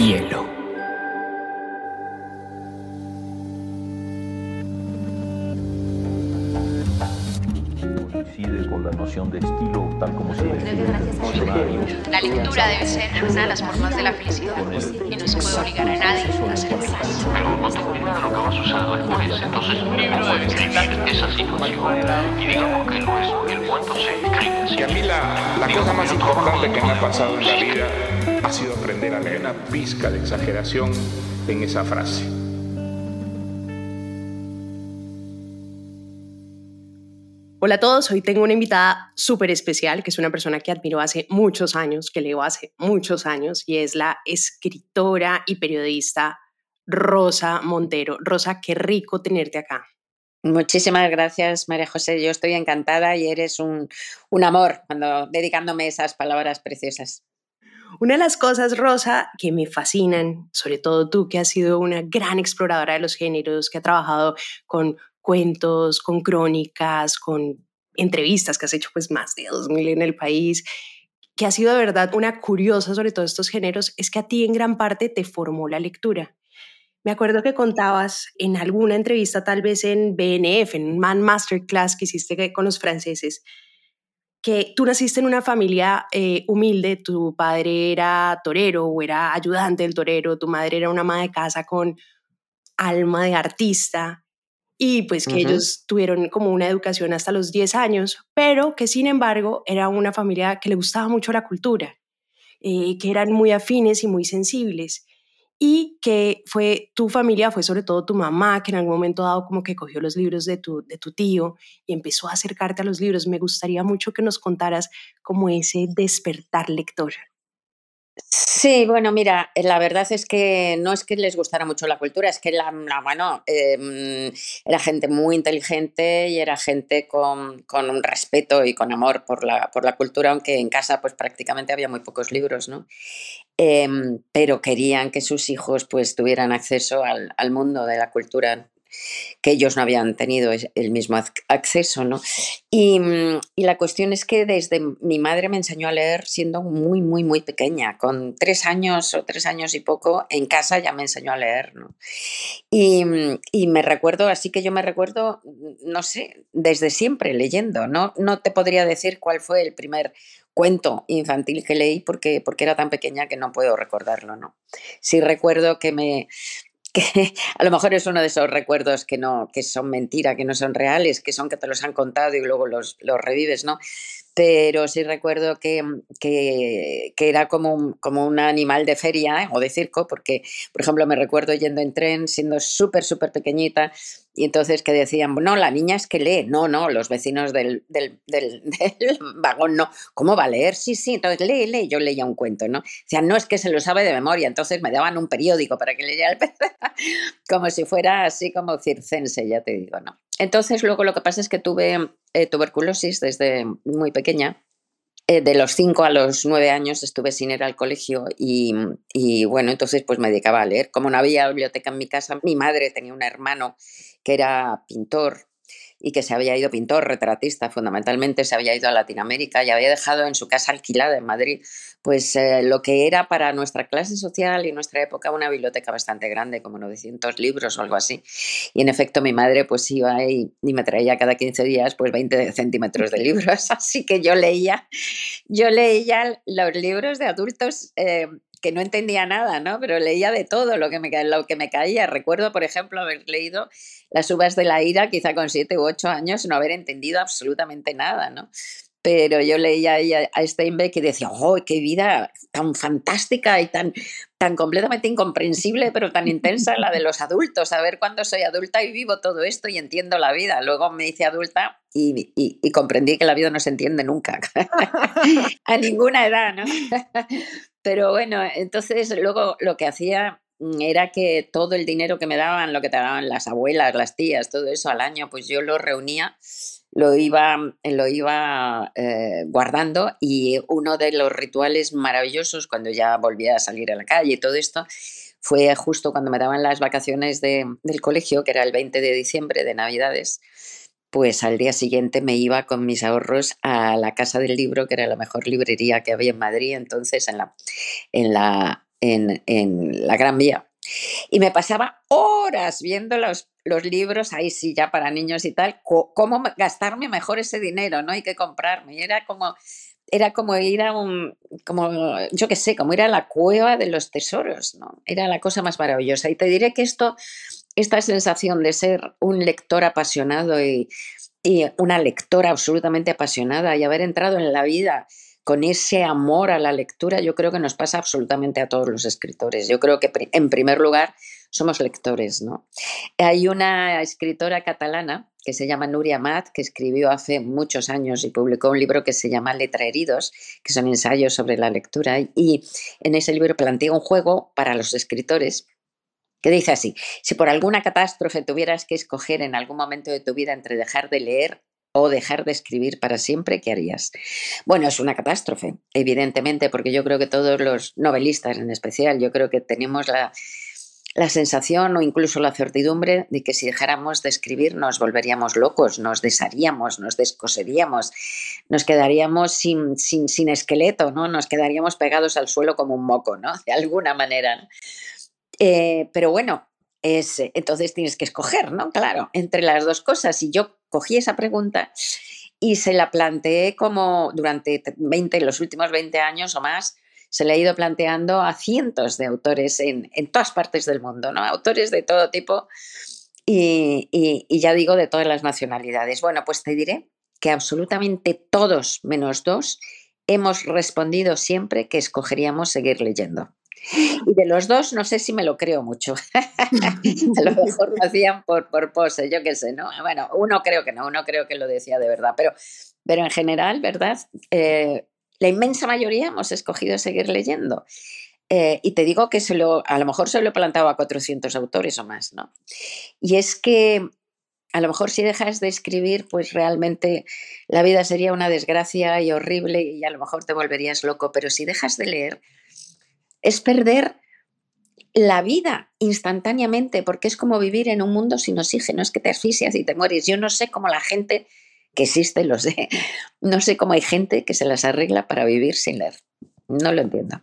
hielo. Coincide con la noción de estilo tal como se diccionario. La lectura debe ser una de las formas de la felicidad y no se puede obligar a nadie a ser feliz. Pero no tengo idea de lo que va a suceder después. Entonces, mi libro debe describir esa situación. Y digamos que lo es, el cuento se escribe así. Y a mí la, la cosa más importante que me ha pasado en la vida ha sido aprender a leer una pizca de exageración en esa frase. Hola a todos, hoy tengo una invitada súper especial, que es una persona que admiro hace muchos años, que leo hace muchos años, y es la escritora y periodista Rosa Montero. Rosa, qué rico tenerte acá. Muchísimas gracias, María José. Yo estoy encantada y eres un, un amor cuando dedicándome esas palabras preciosas. Una de las cosas, Rosa, que me fascinan, sobre todo tú que has sido una gran exploradora de los géneros, que ha trabajado con cuentos, con crónicas, con entrevistas que has hecho pues más de 2000 en el país, que ha sido de verdad una curiosa sobre todos estos géneros, es que a ti en gran parte te formó la lectura. Me acuerdo que contabas en alguna entrevista, tal vez en BNF, en un Man Masterclass que hiciste con los franceses, que tú naciste en una familia eh, humilde, tu padre era torero o era ayudante del torero, tu madre era una ama de casa con alma de artista y pues que ellos tuvieron como una educación hasta los 10 años, pero que sin embargo era una familia que le gustaba mucho la cultura, eh, que eran muy afines y muy sensibles y que fue tu familia, fue sobre todo tu mamá, que en algún momento dado como que cogió los libros de tu, de tu tío y empezó a acercarte a los libros. Me gustaría mucho que nos contaras como ese despertar lector. Sí, bueno, mira, eh, la verdad es que no es que les gustara mucho la cultura, es que la, bueno, em, era gente muy inteligente y era gente con, con, un respeto y con amor por la, por la cultura, aunque en casa pues prácticamente había muy pocos libros, ¿no? Em, pero querían que sus hijos pues tuvieran acceso al, al mundo de la cultura que ellos no habían tenido el mismo acceso, ¿no? Y, la cuestión es que desde mi madre me enseñó a leer siendo muy, muy, muy pequeña, con tres años o tres años y poco, en casa ya me enseñó a leer, ¿no? Y, y me recuerdo, así que yo me recuerdo, mm, no sé, desde siempre leyendo, ¿no? No te podría decir cuál fue el primer cuento infantil que leí porque, porque era tan pequeña que no puedo recordarlo, ¿no? Sí recuerdo que me, que a lo mejor es uno de esos recuerdos que no, que son mentira, que no son reales, que son que te los han contado y luego los, los revives, ¿no? Pero sí recuerdo que, que, que era como un, como un animal de feria ¿eh? o de circo, porque, por ejemplo, me recuerdo yendo en tren, siendo súper, súper pequeñita, y entonces que decían, no, la niña es que lee, no, no, los vecinos del, del, del, del, vagón no, ¿cómo va a leer? Sí, sí, entonces lee, lee, yo leía un cuento, ¿no? Decían, no, es que se lo sabe de memoria, entonces me daban un periódico para que leyera el como si fuera así como circense, ya te digo, ¿no? Entonces luego lo que pasa es que tuve eh, tuberculosis desde muy pequeña. Eh, de los 5 a los 9 años estuve sin ir al colegio y, y, bueno, entonces pues me dedicaba a leer. Como no había biblioteca en mi casa, mi madre tenía un hermano que era pintor y que se había ido pintor, retratista fundamentalmente, se había ido a Latinoamérica y había dejado en su casa alquilada en Madrid, pues eh, lo que era para nuestra clase social y nuestra época una biblioteca bastante grande, como 900 libros o algo así. Y en efecto mi madre pues iba y, y me traía cada 15 días pues 20 centímetros de libros, así que yo leía, yo leía los libros de adultos. Eh, que no entendía nada, ¿no? Pero leía de todo lo que me, caía. Recuerdo, por ejemplo, haber leído Las uvas de la ira, quizá con siete u ocho años, no haber entendido absolutamente nada, ¿no? Pero yo leía a Steinbeck y decía, ¡oh, qué vida tan fantástica y tan, tan completamente incomprensible, pero tan intensa la de los adultos! A ver cuándo soy adulta y vivo todo esto y entiendo la vida. Luego me hice adulta y, y, comprendí que la vida no se entiende nunca, a ninguna edad, ¿no? Pero bueno, entonces luego lo que hacía mm, era que todo el dinero que me daban, lo que te daban las abuelas, las tías, todo eso al año, pues yo lo reunía, lo iba, lo iba eh, guardando y uno de los rituales maravillosos cuando ya volvía a salir a la calle y todo esto fue justo cuando me daban las vacaciones de, del colegio, que era el 20 de diciembre de Navidades, pues al día siguiente me iba con mis ahorros a la Casa del Libro, que era la mejor librería que había en Madrid, entonces en la, en la, en, en la Gran Vía. Y me pasaba horas viendo los, los libros, ahí sí, ya para niños y tal, cómo gastarme mejor ese dinero, ¿no? Y qué comprarme. Y era como, era como ir a un, como, yo qué sé, como ir a la cueva de los tesoros, ¿no? Era la cosa más maravillosa. Y te diré que esto, esta sensación de ser un lector apasionado y, y una lectora absolutamente apasionada y haber entrado en la vida con ese amor a la lectura, yo creo que nos pasa absolutamente a todos los escritores. Yo creo que en primer lugar somos lectores, ¿no? Hay una escritora catalana que se llama Nuria Mat, que escribió hace muchos años y publicó un libro que se llama Letra Heridos, que son ensayos sobre la lectura, y en ese libro plantea un juego para los escritores que dice así, si por alguna catástrofe tuvieras que escoger en algún momento de tu vida entre dejar de leer o dejar de escribir para siempre, ¿qué harías? Bueno, es una catástrofe, evidentemente, porque yo creo que todos los novelistas en especial, yo creo que tenemos la, la sensación o incluso la certidumbre de que si dejáramos de escribir nos volveríamos locos, nos desharíamos, nos descoseríamos, nos quedaríamos sin, sin, sin esqueleto, ¿no? Nos quedaríamos pegados al suelo como un moco, ¿no? De alguna manera. Eh, pero bueno, es, entonces tienes que escoger, ¿no? Claro, entre las dos cosas. Y yo cogí esa pregunta y se la planteé como durante 20, los últimos 20 años o más, se le ha ido planteando a cientos de autores en, en todas partes del mundo, ¿no? Autores de todo tipo y, y, ya digo de todas las nacionalidades. Bueno, pues te diré que absolutamente todos menos dos hemos respondido siempre que escogeríamos seguir leyendo. Y de los dos, no sé si me lo creo mucho. a lo mejor lo hacían por, por pose, yo qué sé, ¿no? Bueno, uno creo que no, uno creo que lo decía de verdad, pero, pero en general, ¿verdad? Eh, la inmensa mayoría hemos escogido seguir leyendo. Eh, y te digo que se lo, a lo mejor se lo he plantado a 400 autores o más, ¿no? Y es que a lo mejor si dejas de escribir, pues realmente la vida sería una desgracia y horrible y a lo mejor te volverías loco, pero si dejas de leer, es perder la vida instantáneamente, porque es como vivir en un mundo sin oxígeno, es que te asfixias y te mueres. Yo no sé cómo la gente que existe, lo sé, no sé cómo hay gente que se las arregla para vivir sin leer. No lo entiendo.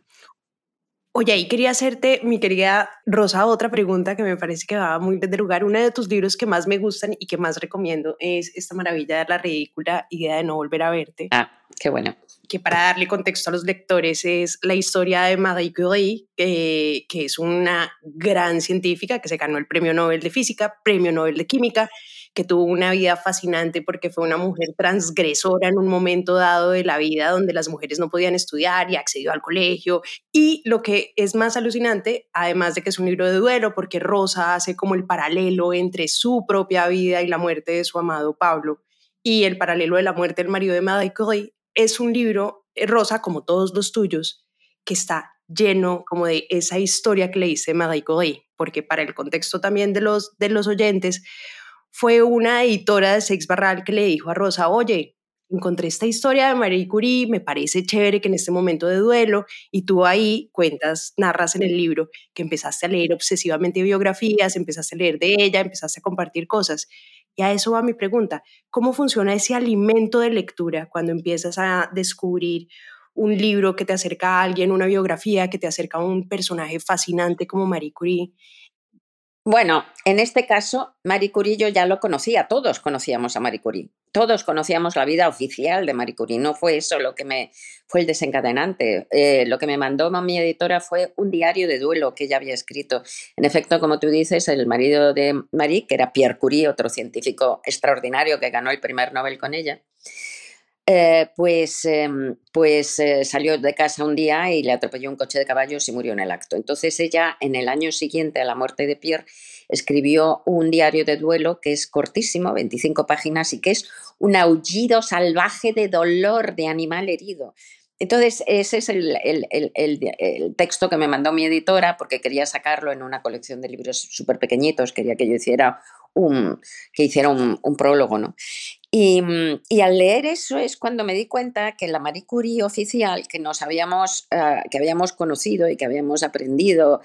Oye, ahí quería hacerte, mi querida Rosa, otra pregunta que me parece que va muy bien de lugar. Uno de tus libros que más me gustan y que más recomiendo es esta maravilla de la ridícula idea de no volver a verte. Ah, qué bueno. Que para darle contexto a los lectores es la historia de Marie Curie, que es una gran científica que se ganó el Premio Nobel de Física, Premio Nobel de Química que tuvo una vida fascinante porque fue una mujer transgresora en un momento dado de la vida donde las mujeres no podían estudiar y accedió al colegio. Y lo que es más alucinante, además de que es un libro de duelo, porque Rosa hace como el paralelo entre su propia vida y la muerte de su amado Pablo y el paralelo de la muerte del marido de Marie Curie, es un libro, eh, Rosa, como todos los tuyos, que está lleno como de esa historia que le dice Marie Curie, porque para el contexto también de los, de los oyentes, fue una editora de Sex Barral que le dijo a Rosa, oye, encontré esta historia de Marie Curie, me parece chévere que en este momento de duelo, y tú ahí cuentas, narras en el libro que empezaste a leer obsesivamente biografías, empezaste a leer de ella, empezaste a compartir cosas. Y a eso va mi pregunta, ¿cómo funciona ese alimento de lectura cuando empiezas a descubrir un libro que te acerca a alguien, una biografía que te acerca a un personaje fascinante como Marie Curie? Bueno, en este caso, Marie Curie yo ya lo conocía, todos conocíamos a Marie Curie, todos conocíamos la vida oficial de Marie Curie, no fue eso lo que me fue el desencadenante. Eh, lo que me mandó mi editora fue un diario de duelo que ella había escrito. En efecto, como tú dices, el marido de Marie, que era Pierre Curie, otro científico extraordinario que ganó el primer Nobel con ella, eh, pues, em, pues eh, salió de casa un día y le atropelló un coche de caballos y murió en el acto. Entonces ella, en el año siguiente a la muerte de Pierre, escribió un diario de duelo que es cortísimo, 25 páginas, y que es un aullido salvaje de dolor de animal herido. Entonces, ese es el, el, texto que me mandó mi editora porque quería sacarlo en una colección de libros súper pequeñitos, quería que yo hiciera un, que hiciera un, un prólogo, ¿no? Mm, y, al leer eso es cuando me di cuenta que la Marie Curie oficial que nos habíamos, ah, que habíamos conocido y que habíamos aprendido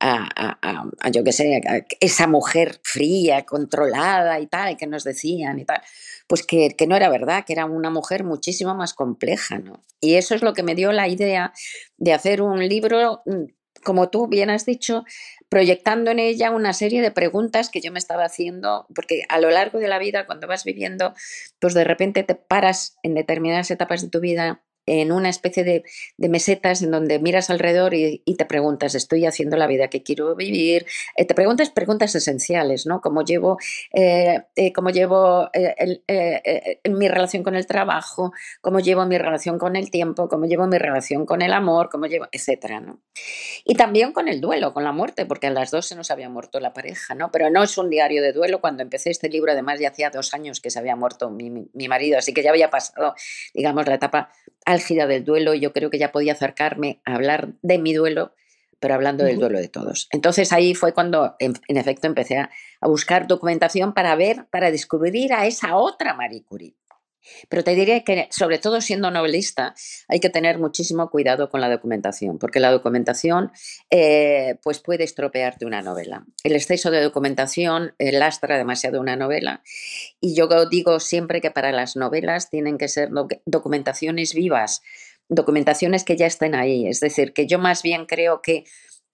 a, yo qué sé, esa mujer fría, controlada y tal, que nos decían y tal, pues que, que, no era verdad, que era una mujer muchísimo más compleja, ¿no? Y eso es lo que me dio la idea de hacer un libro mm, como tú bien has dicho, proyectando en ella una serie de preguntas que yo me estaba haciendo, porque a lo largo de la vida, cuando vas viviendo, pues de repente te paras en determinadas etapas de tu vida en una especie de, mesetas en donde miras alrededor y, te preguntas, ¿estoy haciendo la vida que quiero vivir? Eh, te preguntas preguntas esenciales, ¿no? ¿Cómo llevo, eh, eh, cómo llevo mi relación con el trabajo? ¿Cómo llevo mi relación con el tiempo? ¿Cómo llevo mi relación con el amor? ¿Cómo llevo, etcétera, ¿no? Y también con el duelo, con la muerte, porque a las dos se nos había muerto la pareja, ¿no? Pero no es un diario de duelo. Cuando empecé este libro, además, ya hacía dos años que se había muerto mi, mi marido, así que ya había pasado, digamos, la etapa álgida del duelo, yo creo que ya podía acercarme a hablar de mi duelo, pero hablando del duelo de todos. Entonces ahí fue cuando, en, efecto, empecé a, a, buscar documentación para ver, para descubrir a esa otra Marie Curie. Pero te diría que, sobre todo siendo novelista, hay que tener muchísimo cuidado con la documentación, porque la documentación eh, pues puede estropearte una novela. El exceso de documentación eh, lastra demasiado una novela. Y yo digo siempre que para las novelas tienen que ser documentaciones vivas, documentaciones que ya estén ahí. Es decir, que yo más bien creo que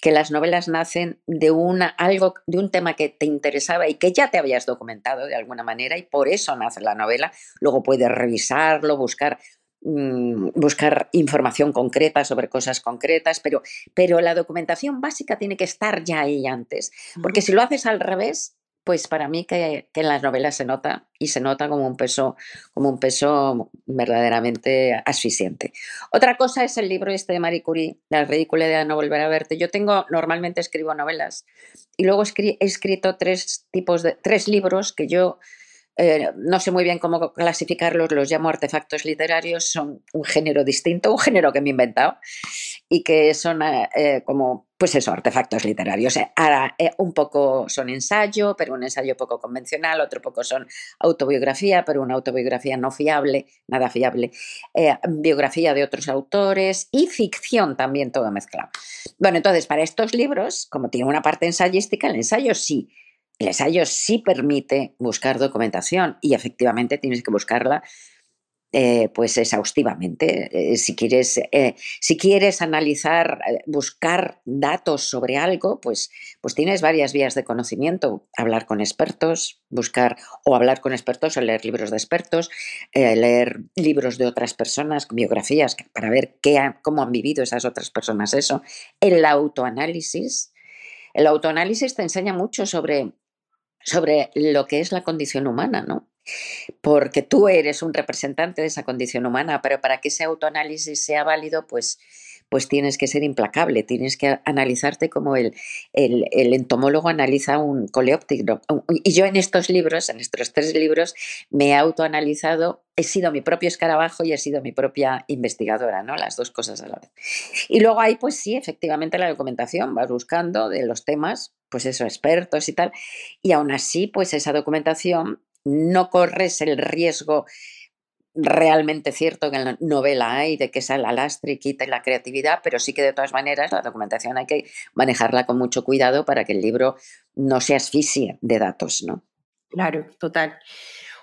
que las novelas nacen de una, algo, de un tema que te interesaba y que ya te habías documentado de alguna manera y por eso nace la novela. Luego puedes revisarlo, buscar, mm, buscar información concreta sobre cosas concretas, pero, pero la documentación básica tiene que estar ya ahí antes, porque si lo haces al revés, pues para mí que, en las novelas se nota y se nota como un peso, como un peso verdaderamente asfixiante. Otra cosa es el libro este de Marie Curie, La ridícula de no volver a verte. Yo tengo, normalmente escribo novelas y luego he escrito tres tipos de, tres libros que yo eh, no sé muy bien cómo clasificarlos, los llamo artefactos literarios, son un género distinto, un género que me he inventado y que son eh, eh, como, pues eso, artefactos literarios. Ahora, un poco son ensayo, pero un ensayo poco convencional, otro poco son autobiografía, pero una autobiografía no fiable, nada fiable, biografía de otros autores y ficción también todo mezclado. Bueno, entonces, para estos libros, como tiene una parte ensayística, el ensayo sí el ensayo sí permite buscar documentación y efectivamente tienes que buscarla eh, pues exhaustivamente. Eh, si, quieres, eh, si quieres analizar, buscar datos sobre algo, pues, pues tienes varias vías de conocimiento. Hablar con expertos, buscar o hablar con expertos o leer libros de expertos, leer libros de otras personas, biografías, para ver qué, cómo han vivido esas otras personas eso. El autoanálisis. El autoanálisis te enseña mucho sobre sobre lo que es la condición humana, ¿no? Porque tú eres un representante de esa condición humana, pero para que ese autoanálisis sea válido, pues, pues tienes que ser implacable, tienes que analizarte como el, el, entomólogo analiza un coleóptero. Y yo en estos libros, en estos tres libros, me he autoanalizado, he sido mi propio escarabajo y he sido mi propia investigadora, ¿no? Las dos cosas a la vez. Y luego ahí, pues sí, efectivamente la documentación, vas buscando de los temas, pues eso, expertos y tal, y aún así, pues esa documentación no corres el riesgo realmente cierto que en la novela hay de que sea la lastre y quita la creatividad, pero sí que de todas maneras la documentación hay que manejarla con mucho cuidado para que el libro no se asfixie de datos, ¿no? Claro, total.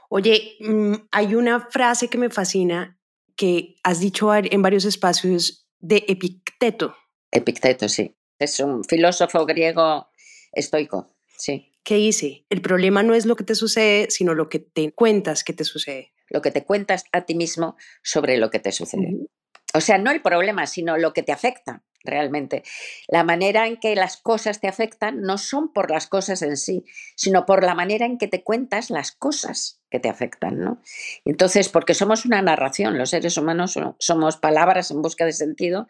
Oye, mm, hay una frase que me fascina que has dicho en varios espacios de Epicteto. Epicteto, sí. Es un filósofo griego estoico, sí. ¿Qué dice? El problema no es lo que te sucede, sino lo que te cuentas que te sucede lo que te cuentas a ti mismo sobre lo que te sucede. O sea, no el problema, sino lo que te afecta realmente. La manera en que las cosas te afectan no son por las cosas en sí, sino por la manera en que te cuentas las cosas que te afectan, ¿no? Entonces, porque somos una narración, los seres humanos somos palabras en busca de sentido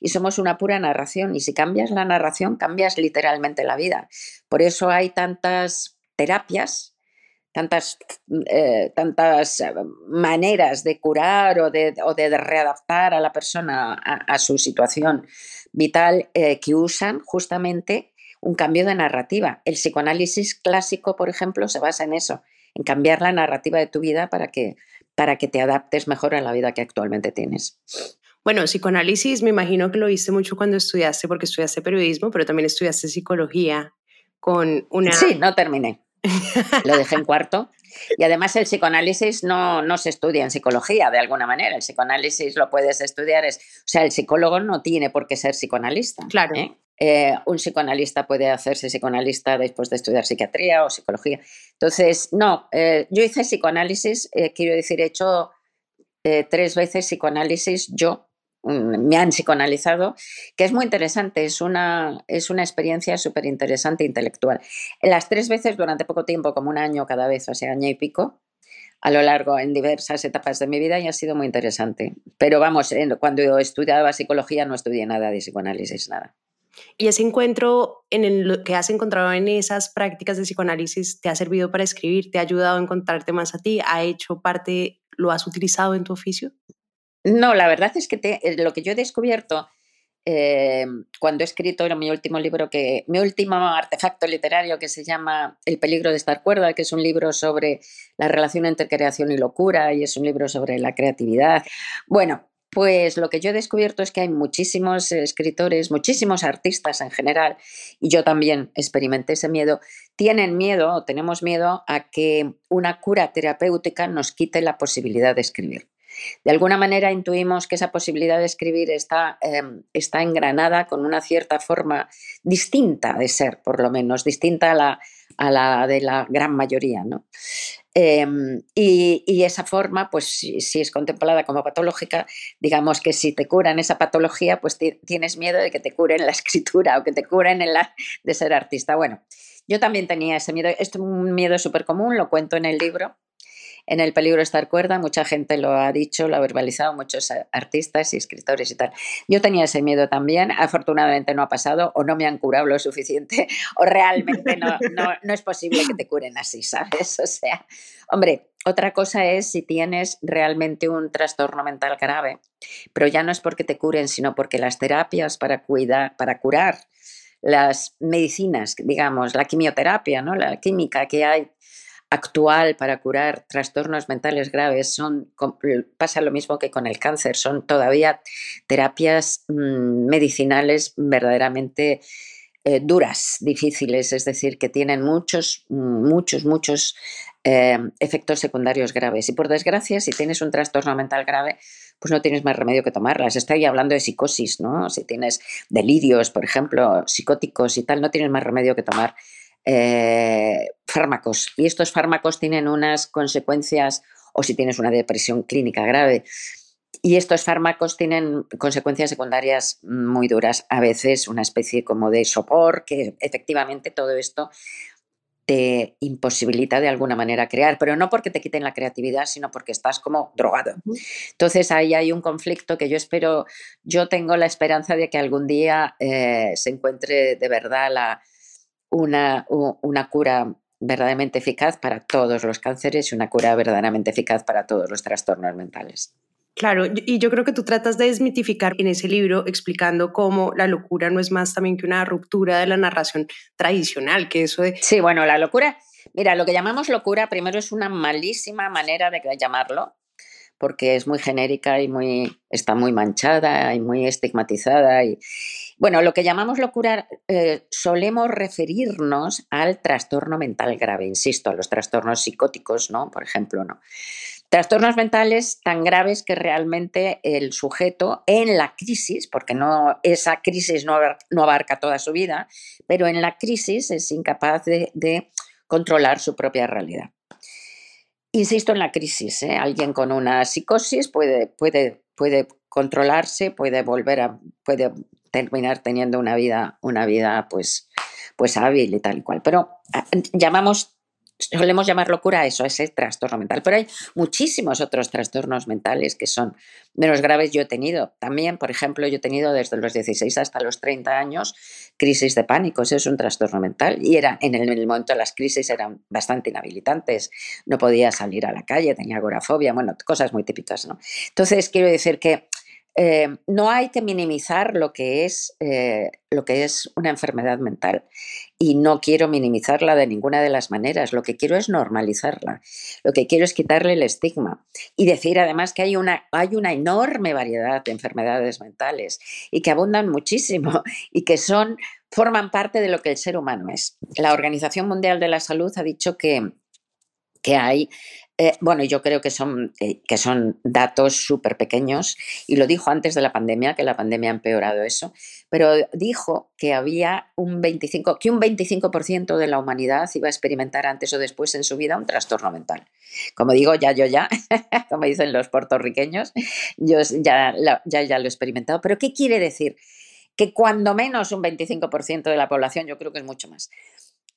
y somos una pura narración y si cambias la narración cambias literalmente la vida. Por eso hay tantas terapias tantas, eh, tantas eh, maneras de curar o de, readaptar a la persona a, su situación vital eh, que usan justamente un cambio de narrativa. El psicoanálisis clásico, por ejemplo, se basa en eso, en cambiar la narrativa de tu vida para que, para que te adaptes mejor a la vida que actualmente tienes. Bueno, psicoanálisis me imagino que lo viste mucho cuando estudiaste, porque estudiaste periodismo, pero también estudiaste psicología con una... Sí, no terminé. Lo dejé en cuarto. Y además el psicoanálisis no, no, se estudia en psicología de alguna manera. El psicoanálisis lo puedes estudiar. Es, o sea, el psicólogo no tiene por qué ser psicoanalista. Claro. ¿eh? Eh, un psicoanalista puede hacerse psicoanalista después de estudiar psiquiatría o psicología. Entonces, no, eh, yo hice psicoanálisis, eh, quiero decir, he hecho tres veces psicoanálisis yo, mm, me han psicoanalizado, que es muy interesante, es una, es una experiencia súper interesante intelectual. Las tres veces durante poco tiempo, como un año cada vez, o sea, año y pico, a lo largo, en diversas etapas de mi vida y ha sido muy interesante. Pero vamos, cuando estudiaba psicología no estudié nada de psicoanálisis, nada. ¿Y ese encuentro en lo que has encontrado en esas prácticas de psicoanálisis te ha servido para escribir? ¿Te ha ayudado a encontrarte más a ti? ¿Ha hecho parte, lo has utilizado en tu oficio? No, la verdad es que eh, lo que yo he descubierto eh, cuando he escrito mi último libro, que, mi último artefacto literario que se llama El peligro de estar cuerda, que es un libro sobre la relación entre creación y locura y es un libro sobre la creatividad. Bueno, pues lo que yo he descubierto es que hay muchísimos escritores, muchísimos artistas en general, y yo también experimenté ese miedo, tienen miedo o tenemos miedo a que una cura terapéutica nos quite la posibilidad de escribir. De alguna manera intuimos que esa posibilidad de escribir está, em, está engranada con una cierta forma distinta de ser, por lo menos, distinta a la, a la de la gran mayoría. ¿no? Em, y, esa forma, pues si, es contemplada como patológica, digamos que si te curan esa patología, pues tienes miedo de que te curen la escritura o que te curen en la, de ser artista. Bueno, yo también tenía ese miedo, es un miedo súper común, lo cuento en el libro, en el peligro de estar cuerda, mucha gente lo ha dicho, lo ha verbalizado, muchos artistas y escritores y tal. Yo tenía ese miedo también, afortunadamente no ha pasado, o no me han curado lo suficiente, o realmente no, no, es posible que te curen así, ¿sabes? O sea, hombre, otra cosa es si tienes realmente un trastorno mental grave, pero ya no es porque te curen, sino porque las terapias para cuidar, para curar, las medicinas, digamos, la quimioterapia, ¿no? La química que hay actual para curar trastornos mentales graves son pasa lo mismo que con el cáncer, son todavía terapias mm, medicinales verdaderamente eh, duras, difíciles, es decir, que tienen muchos, muchos, muchos eh, efectos secundarios graves. Y por desgracia, si tienes un trastorno mental grave, pues no tienes más remedio que tomarlas. Estoy hablando de psicosis, ¿no? Si tienes delirios, por ejemplo, psicóticos y tal, no tienes más remedio que tomar eh, fármacos. Y estos fármacos tienen unas consecuencias, o si tienes una depresión clínica grave, y estos fármacos tienen consecuencias secundarias muy duras, a veces una especie como de sopor, que efectivamente todo esto te imposibilita de alguna manera crear, pero no porque te quiten la creatividad, sino porque estás como drogado. Entonces ahí hay un conflicto que yo espero, yo tengo la esperanza de que algún día eh, se encuentre de verdad la, una, una cura verdaderamente eficaz para todos los cánceres y una cura verdaderamente eficaz para todos los trastornos mentales. Claro, y yo creo que tú tratas de desmitificar en ese libro explicando cómo la locura no es más también que una ruptura de la narración tradicional, que eso de... Sí, bueno, la locura, mira, lo que llamamos locura primero es una malísima manera de llamarlo, porque es muy genérica y muy, está muy manchada y muy estigmatizada. Y, bueno, lo que llamamos locura eh, solemos referirnos al trastorno mental grave, insisto, a los trastornos psicóticos, ¿no? Por ejemplo, ¿no? Trastornos mentales tan graves que realmente el sujeto en la crisis, porque no, esa crisis no, abarca toda su vida, pero en la crisis es incapaz de, controlar su propia realidad. Insisto en la crisis. ¿eh? Alguien con una psicosis puede, puede, puede controlarse, puede volver a, puede terminar teniendo una vida, una vida pues, pues hábil y tal y cual. Pero ah, llamamos solemos llamar locura a eso, a ese trastorno mental. Pero hay muchísimos otros trastornos mentales que son menos graves. Yo he tenido también, por ejemplo, yo he tenido desde los 16 hasta los 30 años crisis de pánico. Ese es un trastorno mental. Y era, en el, momento de las crisis eran bastante inhabilitantes. No podía salir a la calle, tenía agorafobia, bueno, cosas muy típicas. ¿no? Entonces, quiero decir que eh, no hay que minimizar lo que, es, eh, lo que es una enfermedad mental y no quiero minimizarla de ninguna de las maneras, lo que quiero es normalizarla, lo que quiero es quitarle el estigma y decir además que hay una, hay una enorme variedad de enfermedades mentales y que abundan muchísimo y que son, forman parte de lo que el ser humano es. La Organización Mundial de la Salud ha dicho que, que hay Eh, bueno, yo creo que son, eh, que son datos súper pequeños y lo dijo antes de la pandemia, que la pandemia ha empeorado eso, pero dijo que había un 25, que un 25% de la humanidad iba a experimentar antes o después en su vida un trastorno mental. Como digo, ya yo ya, como dicen los puertorriqueños, yo ya, ya, ya lo he experimentado. Pero ¿qué quiere decir? Que cuando menos un 25% de la población, yo creo que es mucho más,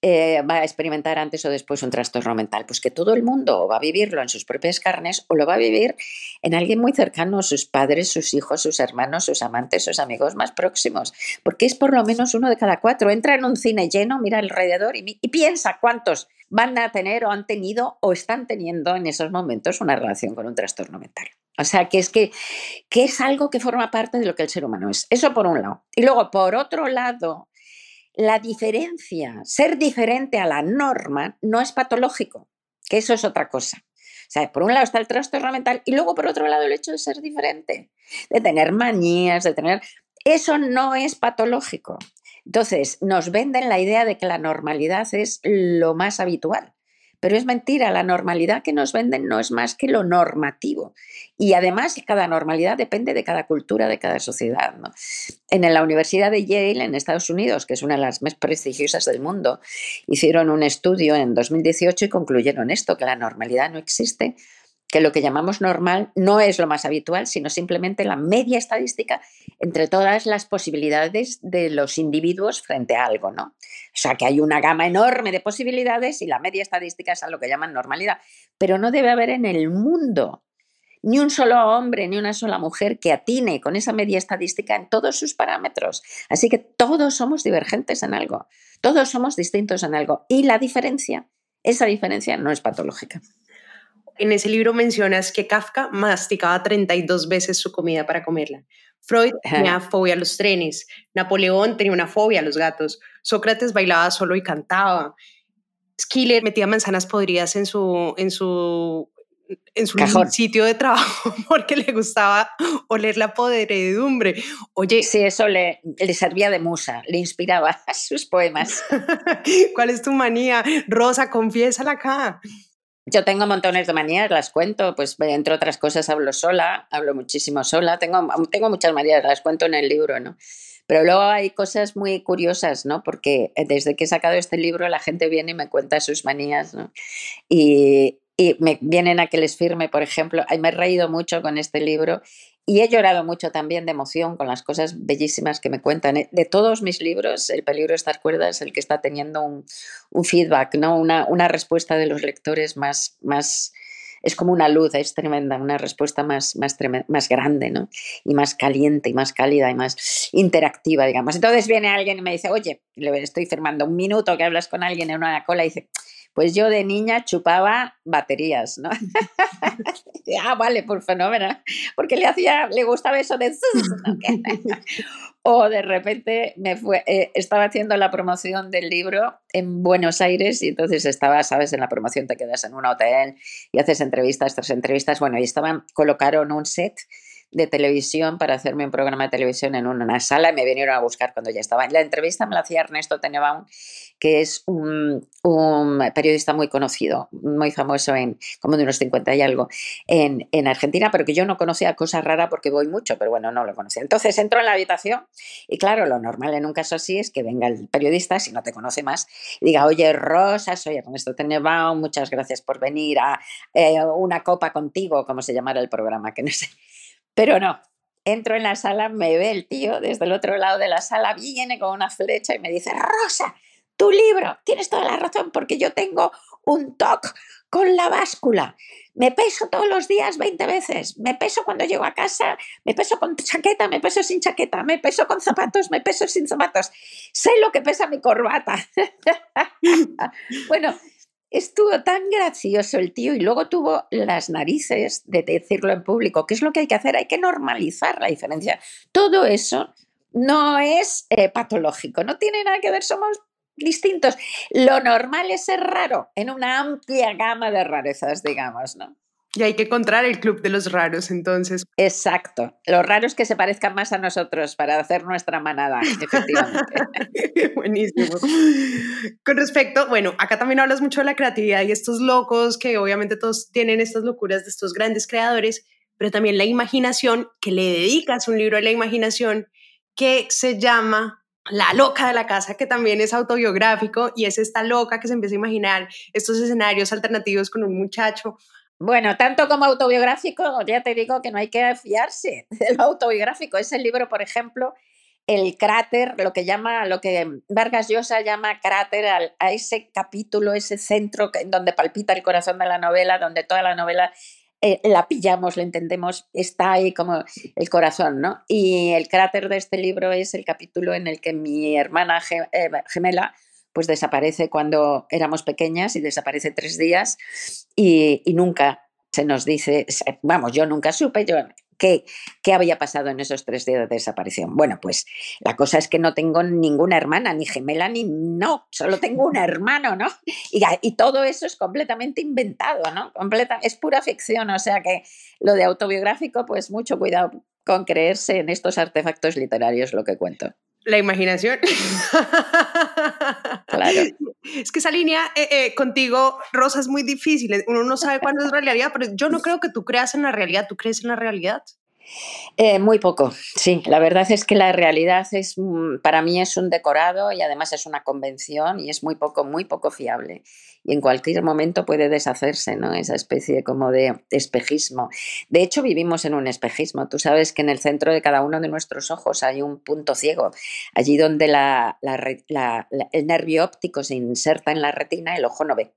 eh, va a experimentar antes o después un trastorno mental? Pues que todo el mundo va a vivirlo en sus propias carnes o lo va a vivir en alguien muy cercano, sus padres, sus hijos, sus hermanos, sus amantes, sus amigos más próximos, porque es por lo menos uno de cada cuatro. Entra en un cine lleno, mira alrededor y, piensa cuántos van a tener o han tenido o están teniendo en esos momentos una relación con un trastorno mental. O sea, que es que, que es algo que forma parte de lo que el ser humano es. Eso por un lado. Y luego, por otro lado, la diferencia, ser diferente a la norma, no es patológico, que eso es otra cosa. O por un lado está el trastorno mental y luego por otro lado el hecho de ser diferente, de tener manías, de tener... Eso no es patológico. Entonces, nos venden la idea de que la normalidad es lo más habitual. Pero es mentira, la normalidad que nos venden no es más que lo normativo. Y además, cada normalidad depende de cada cultura, de cada sociedad. En la Universidad de Yale, en Estados Unidos, que es una de las más prestigiosas del mundo, hicieron un estudio en 2018 y concluyeron esto, que la normalidad no existe que lo que llamamos normal no es lo más habitual, sino simplemente la media estadística entre todas las posibilidades de los individuos frente a algo, ¿no? O sea, que hay una gama enorme de posibilidades y la media estadística es a lo que llaman normalidad, pero no debe haber en el mundo ni un solo hombre ni una sola mujer que atine con esa media estadística en todos sus parámetros. Así que todos somos divergentes en algo, todos somos distintos en algo y la diferencia, esa diferencia no es patológica en ese libro mencionas que Kafka masticaba 32 veces su comida para comerla. Freud tenía fobia a los trenes, Napoleón tenía una fobia a los gatos, Sócrates bailaba solo y cantaba, Skiller metía manzanas podridas en su, en su, en su sitio de trabajo porque le gustaba oler la podredumbre. Oye. Sí, eso le, le servía de musa, le inspiraba sus poemas. ¿Cuál es tu manía? Rosa, confiésala acá. Yo tengo montones de manías, las cuento, pues entre otras cosas hablo sola, hablo muchísimo sola, tengo, tengo muchas manías, las cuento en el libro, ¿no? Pero luego hay cosas muy curiosas, ¿no? Porque desde que he sacado este libro la gente viene y me cuenta sus manías, ¿no? Y, y me vienen a que les firme, por ejemplo, me he reído mucho con este libro y he llorado mucho también de emoción con las cosas bellísimas que me cuentan. ¿eh? De todos mis libros, El peligro de estar cuerda es el que está teniendo un, feedback, ¿no? Una, una, respuesta de los lectores más, más, es como una luz, es tremenda, una respuesta más, más, grande, ¿no? Y más caliente y más cálida y más interactiva, digamos. Entonces viene alguien y me dice, oye, le estoy firmando un minuto que hablas con alguien en una cola y dice, pues yo de niña chupaba baterías, ¿no? ah, vale, por fenómeno. Porque le hacía, le gustaba eso de... o de repente me fue, eh, estaba haciendo la promoción del libro en Buenos Aires y entonces estaba, sabes, en la promoción te quedas en un hotel y haces entrevistas tras entrevistas. Bueno, y estaban, colocaron un set de televisión para hacerme un programa de televisión en una sala y me vinieron a buscar cuando ya estaba. La entrevista me la hacía Ernesto Tenebaum, que es un, periodista muy conocido, muy famoso, en, como de unos 50 y algo, en, en, Argentina, pero que yo no conocía cosa rara porque voy mucho, pero bueno, no lo conocía. Entonces entro en la habitación y claro, lo normal en un caso así es que venga el periodista, si no te conoce más, diga, oye, Rosa, soy Ernesto Tenebaum, muchas gracias por venir a eh, una copa contigo, como se llamara el programa, que no sé. Pero no, entro en la sala, me ve el tío desde el otro lado de la sala, viene con una flecha y me dice, Rosa, tu libro, tienes toda la razón, porque yo tengo un TOC con la báscula. Me peso todos los días 20 veces. Me peso cuando llego a casa, me peso con chaqueta, me peso sin chaqueta, me peso con zapatos, me peso sin zapatos. Sé lo que pesa mi corbata. bueno, Estuvo tan gracioso el tío y luego tuvo las narices de decirlo en público. ¿Qué es lo que hay que hacer? Hay que normalizar la diferencia. Todo eso no es eh, patológico, no tiene nada que ver, somos distintos. Lo normal es ser raro en una amplia gama de rarezas, digamos, ¿no? Y hay que encontrar el club de los raros, entonces. Exacto. Los raros que se parezcan más a nosotros para hacer nuestra manada, efectivamente. Buenísimo. Con respecto, bueno, acá también hablas mucho de la creatividad y estos locos que obviamente todos tienen estas locuras de estos grandes creadores, pero también la imaginación, que le dedicas un libro a la imaginación que se llama la loca de la casa, que también es autobiográfico y es esta loca que se empieza a imaginar estos escenarios alternativos con un muchacho. Bueno, tanto como autobiográfico, ya te digo que no hay que fiarse del autobiográfico. Ese libro, por ejemplo, el cráter, lo que llama, lo que Vargas Llosa llama cráter a ese capítulo, ese centro donde palpita el corazón de la novela, donde toda la novela eh, la pillamos, la entendemos, está ahí como el corazón, ¿no? Y el cráter de este libro es el capítulo en el que mi hermana eh, gemela pues desaparece cuando éramos pequeñas y desaparece tres días y, y nunca se nos dice, vamos, yo nunca supe, yo ¿Qué, ¿Qué, había pasado en esos tres días de desaparición? Bueno, pues la cosa es que no tengo ninguna hermana, ni gemela, ni no, solo tengo un hermano, ¿no? Y, y todo eso es completamente inventado, ¿no? Es pura ficción, o sea que lo de autobiográfico, pues mucho cuidado con creerse en estos artefactos literarios, lo que cuento. La imaginación. Claro. Es que esa línea eh, eh, contigo, Rosa, es muy difícil. Uno no sabe cuándo es realidad, pero yo no creo que tú creas en la realidad. ¿Tú crees en la realidad? Eh, muy poco, sí. La verdad es que la realidad es, mm, para mí es un decorado y además es una convención y es muy poco, muy poco fiable. Y en cualquier momento puede deshacerse, ¿no? Esa especie como de espejismo. De hecho, vivimos en un espejismo. Tú sabes que en el centro de cada uno de nuestros ojos hay un punto ciego. Allí donde el nervio óptico se inserta en la retina, el ojo no ve.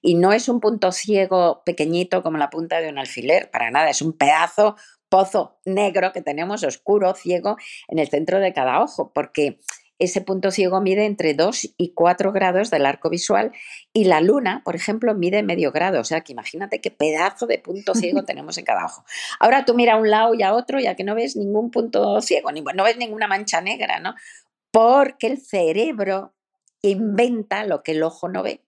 Y no es un punto ciego pequeñito como la punta de un alfiler, para nada. Es un pedazo pozo negro que tenemos, oscuro, ciego, en el centro de cada ojo, porque ese punto ciego mide entre 2 y 4 grados del arco visual y la luna, por ejemplo, mide medio grado. O sea que imagínate qué pedazo de punto ciego tenemos en cada ojo. Ahora tú mira a un lado y a otro ya que no ves ningún punto ciego, ni, no ves ninguna mancha negra, ¿no? Porque el cerebro inventa lo que el ojo no ve.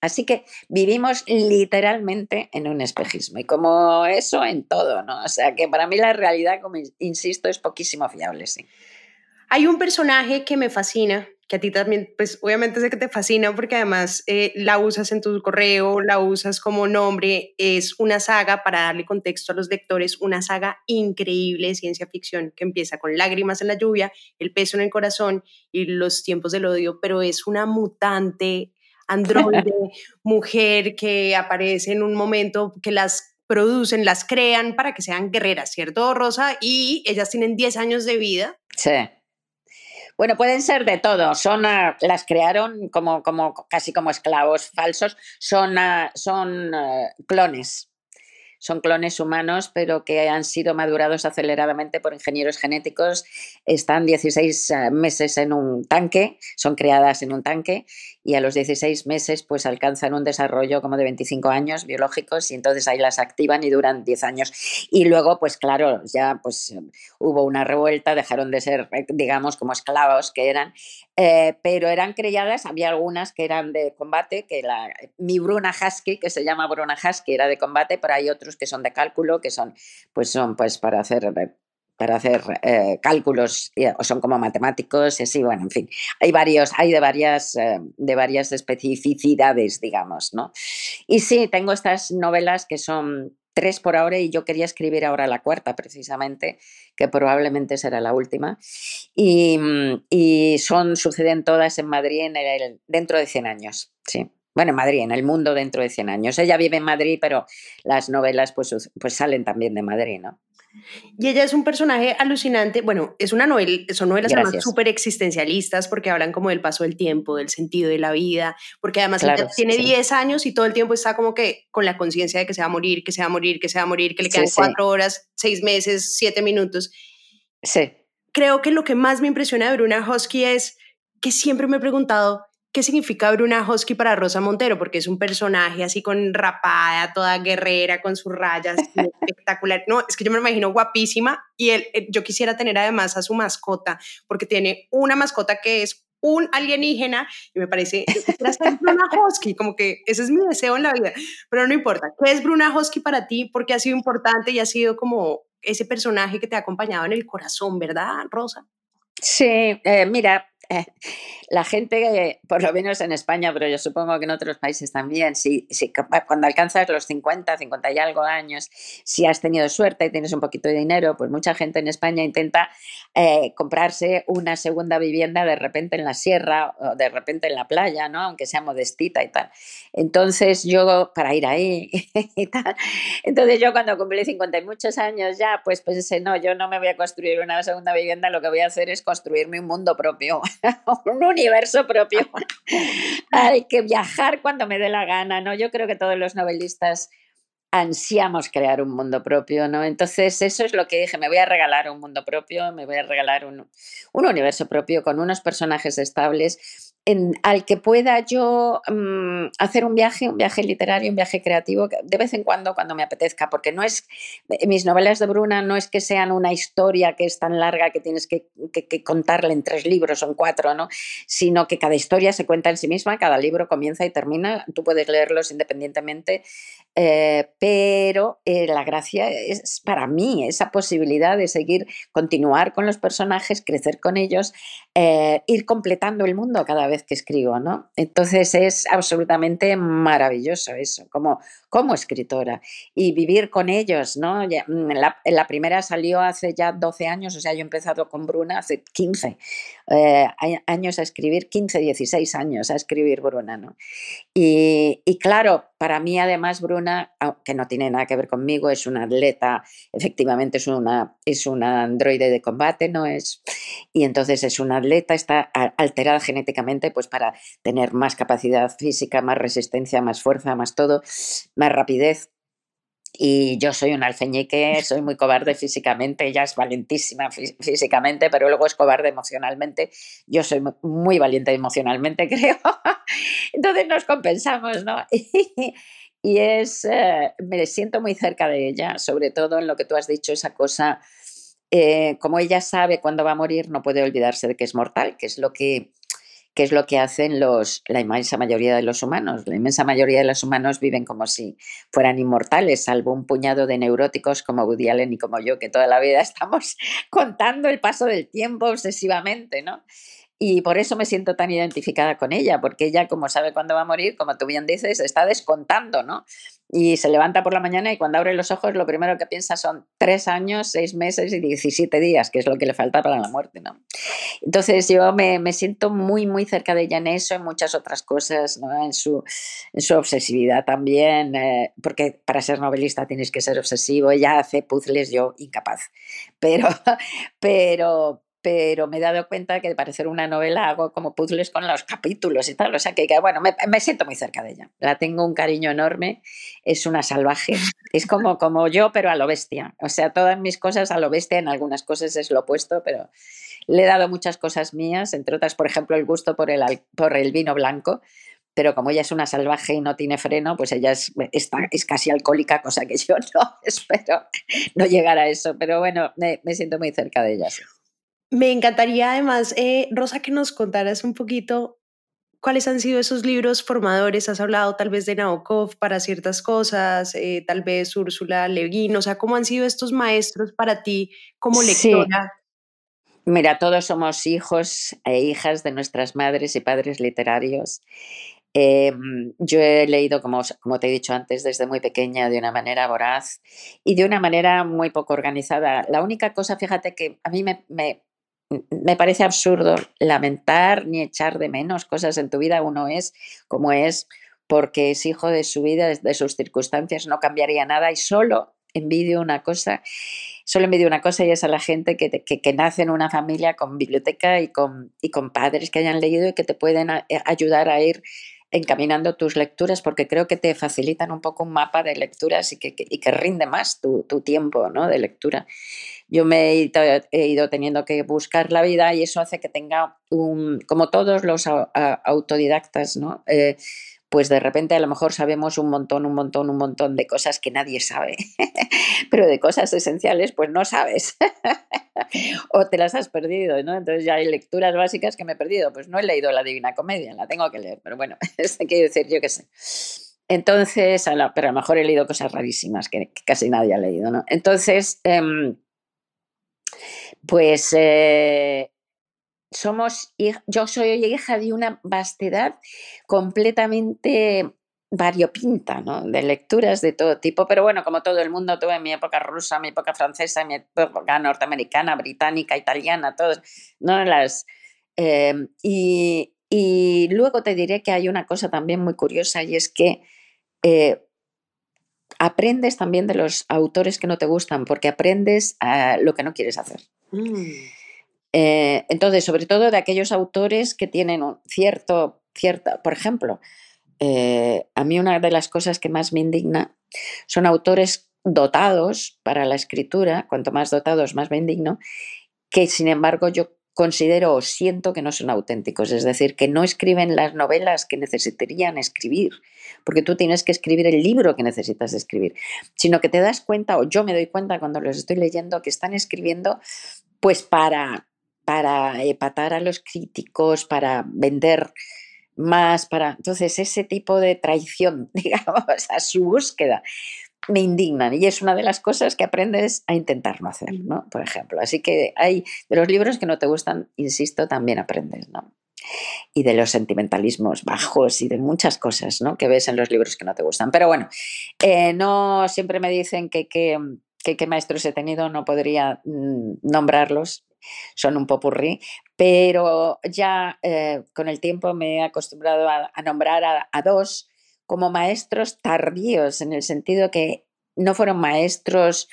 Así que vivimos literalmente en un espejismo y como eso en todo, ¿no? O sea que para mí la realidad, como insisto, es poquísimo fiable, sí. Hay un personaje que me fascina, que a ti también, pues obviamente sé que te fascina porque además eh, la usas en tu correo, la usas como nombre, es una saga, para darle contexto a los lectores, una saga increíble de ciencia ficción que empieza con lágrimas en la lluvia, el peso en el corazón y los tiempos del odio, pero es una mutante androide, mujer que aparece en un momento que las producen, las crean para que sean guerreras, ¿cierto, Rosa? Y ellas tienen 10 años de vida. Sí. Bueno, pueden ser de todo. Son, ah, las crearon como, como, casi como esclavos falsos. Son, ah, son ah, clones son clones humanos, pero que han sido madurados aceleradamente por ingenieros genéticos. Están 16 eh, meses en un tanque, son creadas en un tanque y a los 16 meses pues alcanzan un desarrollo como de 25 años biológicos y entonces ahí las activan y duran 10 años. Y luego pues claro, ya pues hubo una revuelta, dejaron de ser digamos como esclavos que eran, eh, pero eran creadas, había algunas que eran de combate, que la, mi Bruna Husky, que se llama Bruna Husky, era de combate, pero hay otros que son de cálculo, que son pues son pues para hacer para hacer eh, cálculos o son como matemáticos y así, bueno, en fin, hay varios, hay de varias, eh, de varias especificidades, digamos, ¿no? Y sí, tengo estas novelas que son tres por ahora y yo quería escribir ahora la cuarta precisamente, que probablemente será la última. Y, y son, suceden todas en Madrid dentro de 100 años, sí. Bueno, en Madrid, en el mundo dentro de 100 años. Ella vive en Madrid, pero las novelas pues, pues salen también de Madrid, ¿no? Y ella es un personaje alucinante. Bueno, es una novela, son novelas además súper existencialistas porque hablan como del paso del tiempo, del sentido de la vida, porque además ella tiene 10 años y todo el tiempo está como que con la conciencia de que se va a morir, que se va a morir, que se va a morir, que le quedan cuatro horas, seis meses, siete minutos. Sí. Creo que lo que más me impresiona de Bruna Hosky es que siempre me he preguntado qué significa Bruna Hosky para Rosa Montero, porque es un personaje así con rapada, toda guerrera, con sus rayas, espectacular. No, es que yo me imagino guapísima y él, eh, yo quisiera tener además a su mascota, porque tiene una mascota que es un alienígena y me parece, ser Bruna Hosky, como que ese es mi deseo en la vida, pero no importa. ¿Qué es Bruna Hosky para ti? Porque ha sido importante y ha sido como ese personaje que te ha acompañado en el corazón, ¿verdad, Rosa? Sí, eh, mira, la gente, por lo menos en España, pero yo supongo que en otros países también, si, si cuando alcanzas los 50, 50 y algo años, si has tenido suerte y tienes un poquito de dinero, pues mucha gente en España intenta eh, comprarse una segunda vivienda de repente en la sierra o de repente en la playa, ¿no? Aunque sea modestita y tal. Entonces yo, para ir ahí y tal, entonces yo cuando cumplí 50 y muchos años ya, pues pensé, no, yo no me voy a construir una segunda vivienda, lo que voy a hacer es construirme un mundo propio. un universo propio Hay que viajar cuando me dé la gana, ¿no? Yo creo que todos los novelistas ansiamos crear un mundo propio, ¿no? Entonces eso es lo que dije, me voy a regalar un mundo propio, me voy a regalar un, un universo propio con unos personajes estables al que pueda yo mm, hacer un viaje, un viaje literario, un viaje creativo, de vez en cuando, cuando me apetezca, porque no es, mis novelas de Bruna no es que sean una historia que es tan larga que tienes que, que, contarla en tres libros o en cuatro, ¿no? sino que cada historia se cuenta en sí misma, cada libro comienza y termina, tú puedes leerlos independientemente, eh, pero eh, la gracia es para mí esa posibilidad de seguir, continuar con los personajes, crecer con ellos, eh, ir completando el mundo cada vez que escribo, ¿no? Entonces es absolutamente maravilloso eso, como, como escritora. Y vivir con ellos, ¿no? Mm, la, primera salió hace ya 12 años, o sea, yo he empezado con Bruna hace 15 eh, años a escribir, 15, 16 años a escribir Bruna, ¿no? Y, y claro, para mí además Bruna, que no tiene nada que ver conmigo, es una atleta, efectivamente es una, es una androide de combate, ¿no? Es, y entonces es una atleta, está alterada genéticamente pues para tener más capacidad física, más resistencia, más fuerza, más todo, más rapidez. Y yo soy un alfeñique, soy muy cobarde físicamente, ella es valentísima físicamente, pero luego es cobarde emocionalmente. Yo soy muy valiente emocionalmente, creo. Entonces nos compensamos, ¿no? Y es, eh, me siento muy cerca de ella, sobre todo en lo que tú has dicho, esa cosa, eh, como ella sabe cuándo va a morir, no puede olvidarse de que es mortal, que es lo que que es lo que hacen los, la inmensa mayoría de los humanos. La inmensa mayoría de los humanos viven como si fueran inmortales, salvo un puñado de neuróticos como Woody Allen y como yo, que toda la vida estamos contando el paso del tiempo obsesivamente, ¿no? Y por eso me siento tan identificada con ella, porque ella, como sabe cuándo va a morir, como tú bien dices, está descontando, ¿no? Y se levanta por la mañana y cuando abre los ojos lo primero que piensa son tres años, seis meses y 17 días, que es lo que le falta para la muerte, ¿no? Entonces yo me, me siento muy, muy cerca de ella en eso, en muchas otras cosas, ¿no? En su, en su obsesividad también, eh, porque para ser novelista tienes que ser obsesivo, ella hace puzzles, yo incapaz, pero, pero, pero me he dado cuenta que de parecer una novela hago como puzzles con los capítulos y tal, o sea que, bueno, me, siento muy cerca de ella, la tengo un cariño enorme, es una salvaje, es como, como yo, pero a lo bestia, o sea, todas mis cosas a lo bestia, en algunas cosas es lo opuesto, pero le he dado muchas cosas mías, entre otras, por ejemplo, el gusto por el, por el vino blanco, pero como ella es una salvaje y no tiene freno, pues ella es, está, es casi alcohólica, cosa que yo no espero no llegar a eso, pero bueno, me, me siento muy cerca de ella. Me encantaría además, eh, Rosa, que nos contaras un poquito cuáles han sido esos libros formadores. Has hablado tal vez de Nabokov para ciertas cosas, eh, tal vez Úrsula Levin, o sea, ¿cómo han sido estos maestros para ti como lectora? Mira, todos somos hijos e hijas de nuestras madres y padres literarios. Em, yo he leído, como, como te he dicho antes, desde muy pequeña de una manera voraz y de una manera muy poco organizada. La única cosa, fíjate, que a mí me, me parece absurdo lamentar ni echar de menos cosas en tu vida. Uno es como es porque es hijo de su vida, de sus circunstancias, no cambiaría nada y solo envidio una cosa, solo envidio una cosa y es a la gente que, que, nace en una familia con biblioteca y con, y con padres que hayan leído y que te pueden eh, ayudar a ir encaminando tus lecturas porque creo que te facilitan un poco un mapa de lecturas y que, y que rinde más tu, tu tiempo ¿no? de lectura yo me he ido teniendo que buscar la vida y eso hace que tenga un, como todos los autodidactas, ¿no? Eh, pues de repente a lo mejor sabemos un montón, un montón, un montón de cosas que nadie sabe, pero de cosas esenciales pues no sabes o te las has perdido, ¿no? Entonces ya hay lecturas básicas que me he perdido, pues no he leído la Divina Comedia, la tengo que leer, pero bueno, esto quiere decir yo qué sé. Entonces, pero a lo mejor he leído cosas rarísimas que, casi nadie ha leído, ¿no? Entonces, em, pues eh, somos, yo soy hija de una vastedad completamente variopinta, ¿no? De lecturas de todo tipo, pero bueno, como todo el mundo, tuve mi época rusa, mi época francesa, mi época norteamericana, británica, italiana, todas, ¿no? Las, em, y, y, luego te diré que hay una cosa también muy curiosa y es que eh, aprendes también de los autores que no te gustan, porque aprendes a lo que no quieres hacer. Mm. Eh, entonces, sobre todo de aquellos autores que tienen un cierto, cierta, por ejemplo, eh, a mí una de las cosas que más me indigna son autores dotados para la escritura, cuanto más dotados más me indigno, que sin embargo yo considero o siento que no son auténticos, es decir, que no escriben las novelas que necesitarían escribir, porque tú tienes que escribir el libro que necesitas escribir, sino que te das cuenta, o yo me doy cuenta cuando los estoy leyendo, que están escribiendo pues para para epatar a los críticos, para vender más, para... Entonces, ese tipo de traición, digamos, a su búsqueda, me indignan y es una de las cosas que aprendes a intentar no hacer, ¿no? Por ejemplo. Así que hay de los libros que no te gustan, insisto, también aprendes, ¿no? Y de los sentimentalismos bajos y de muchas cosas, ¿no? Que ves en los libros que no te gustan. Pero bueno, eh, no siempre me dicen que qué maestros he tenido, no podría mm, nombrarlos, son un popurrí, pero ya eh, con el tiempo me he acostumbrado a, nombrar a, dos como maestros tardíos, en el sentido que no fueron maestros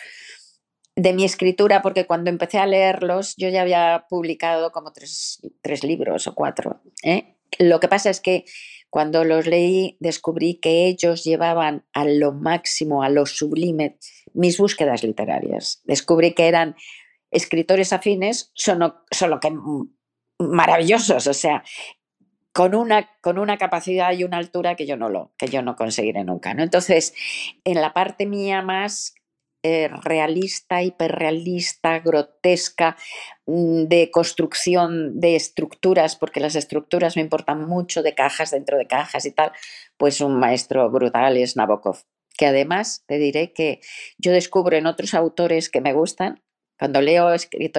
de mi escritura, porque cuando empecé a leerlos yo ya había publicado como tres, libros o cuatro. ¿eh? Lo que pasa es que cuando los leí descubrí que ellos llevaban a lo máximo, a lo sublime, mis búsquedas literarias. Descubrí que eran escritores afines son, solo que maravillosos, o sea, con una, con una capacidad y una altura que yo no lo que yo no conseguiré nunca. ¿no? Entonces, en la parte mía más eh, realista, hiperrealista, grotesca, mm, de construcción de estructuras, porque las estructuras me importan mucho, de cajas dentro de cajas y tal, pues un maestro brutal es Nabokov que además te diré que yo descubro en otros autores que me gustan cuando leo